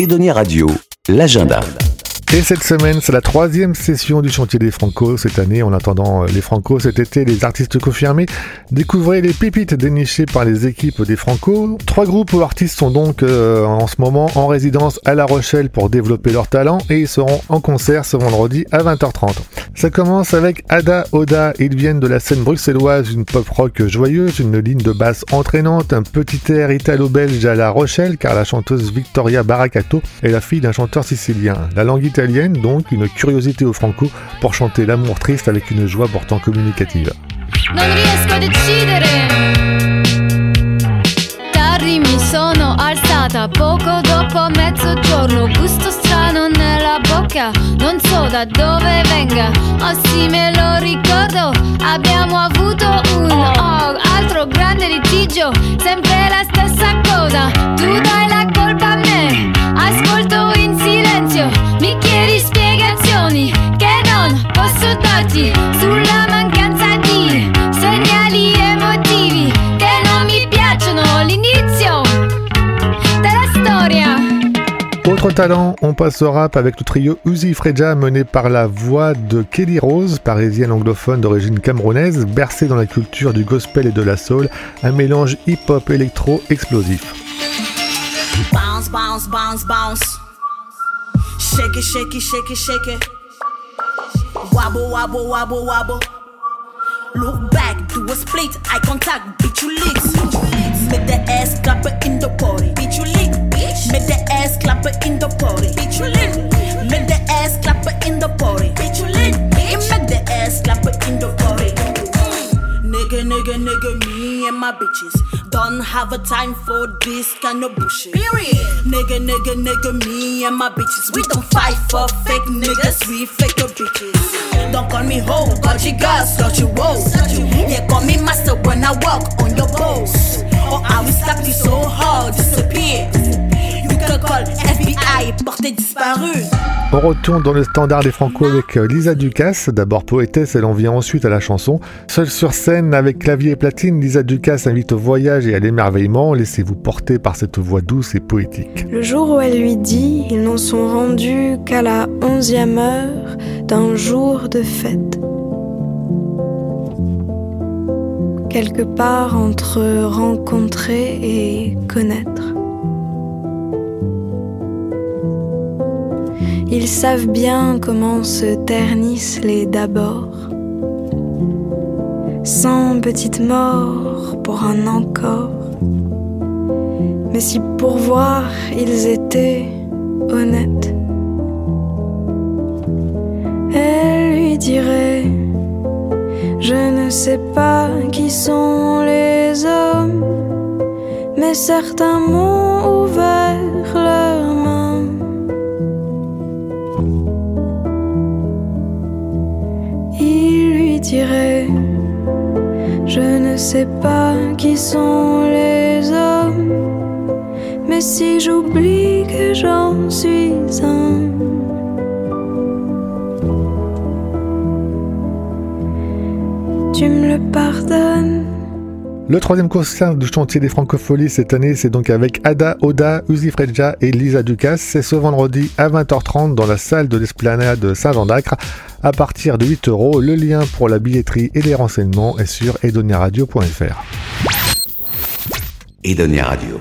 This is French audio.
Edonia Radio, l'agenda. Et cette semaine, c'est la troisième session du chantier des Franco cette année. En attendant euh, les Franco cet été, les artistes confirmés, découvrez les pépites dénichées par les équipes des Franco. Trois groupes ou artistes sont donc euh, en ce moment en résidence à La Rochelle pour développer leur talent et ils seront en concert ce vendredi à 20h30. Ça commence avec Ada Oda. Ils viennent de la scène bruxelloise, une pop rock joyeuse, une ligne de basse entraînante, un petit air italo-belge à La Rochelle car la chanteuse Victoria Baracato est la fille d'un chanteur sicilien. La langue donc une curiosité au franco pour chanter l'amour triste avec une joie pourtant communicative. Non riesco mi sono alzata poco dopo mezzogiorno. Gusto strano nella bocca, non so da dove venga. Oh sì, me lo ricordo. Abbiamo avuto un oh, altro grande litigio. Sempre la stessa cosa. Tu dai Autre talent, on passe au rap avec le trio Uzi Freja mené par la voix de Kelly Rose, parisienne anglophone d'origine camerounaise, bercée dans la culture du gospel et de la soul, un mélange hip-hop électro explosif. Bounce, bounce, bounce, bounce. Shake it, shake it, shake it, shake it. Wobble, wobble, wobble, wobble. Look back, do a split, eye contact, bitch you licks. Make the ass clap in the party, bitch you lick. Make the ass clap in the party, you lick. Make the ass clap in the party, bitch you lick. Make the ass clap in the party. Nigga, nigga, nigga, me and my bitches don't have a time for this kind of bullshit. Period. Nigga, nigga, nigga, me and my bitches. We don't fight for fake niggas, we fake your bitches. Don't call me hoe, got you girls, got you woe. Yeah, call me master when I walk on your boss. Or I will slap you so hard, disappear. On retourne dans le standard des Franco avec euh, Lisa Ducasse, d'abord poétesse, elle en vient ensuite à la chanson. Seule sur scène avec clavier et platine, Lisa Ducasse invite au voyage et à l'émerveillement, laissez-vous porter par cette voix douce et poétique. Le jour où elle lui dit, ils n'en sont rendus qu'à la onzième heure d'un jour de fête. Quelque part entre rencontrer et connaître. Ils savent bien comment se ternissent les d'abord. Sans petite mort pour un encore. Mais si pour voir ils étaient honnêtes, elle lui dirait Je ne sais pas qui sont les hommes, mais certains m'ont ouvert leurs sais pas qui sont les hommes, mais si j'oublie que j'en suis un. Tu me le pardonnes. Le troisième concert du chantier des Francopholies cette année, c'est donc avec Ada Oda, Uzi Fredja et Lisa Ducasse. C'est ce vendredi à 20h30 dans la salle de l'esplanade Saint-Jean d'Acre à partir de 8 euros. Le lien pour la billetterie et les renseignements est sur edoniaradio.fr. Edonia Radio.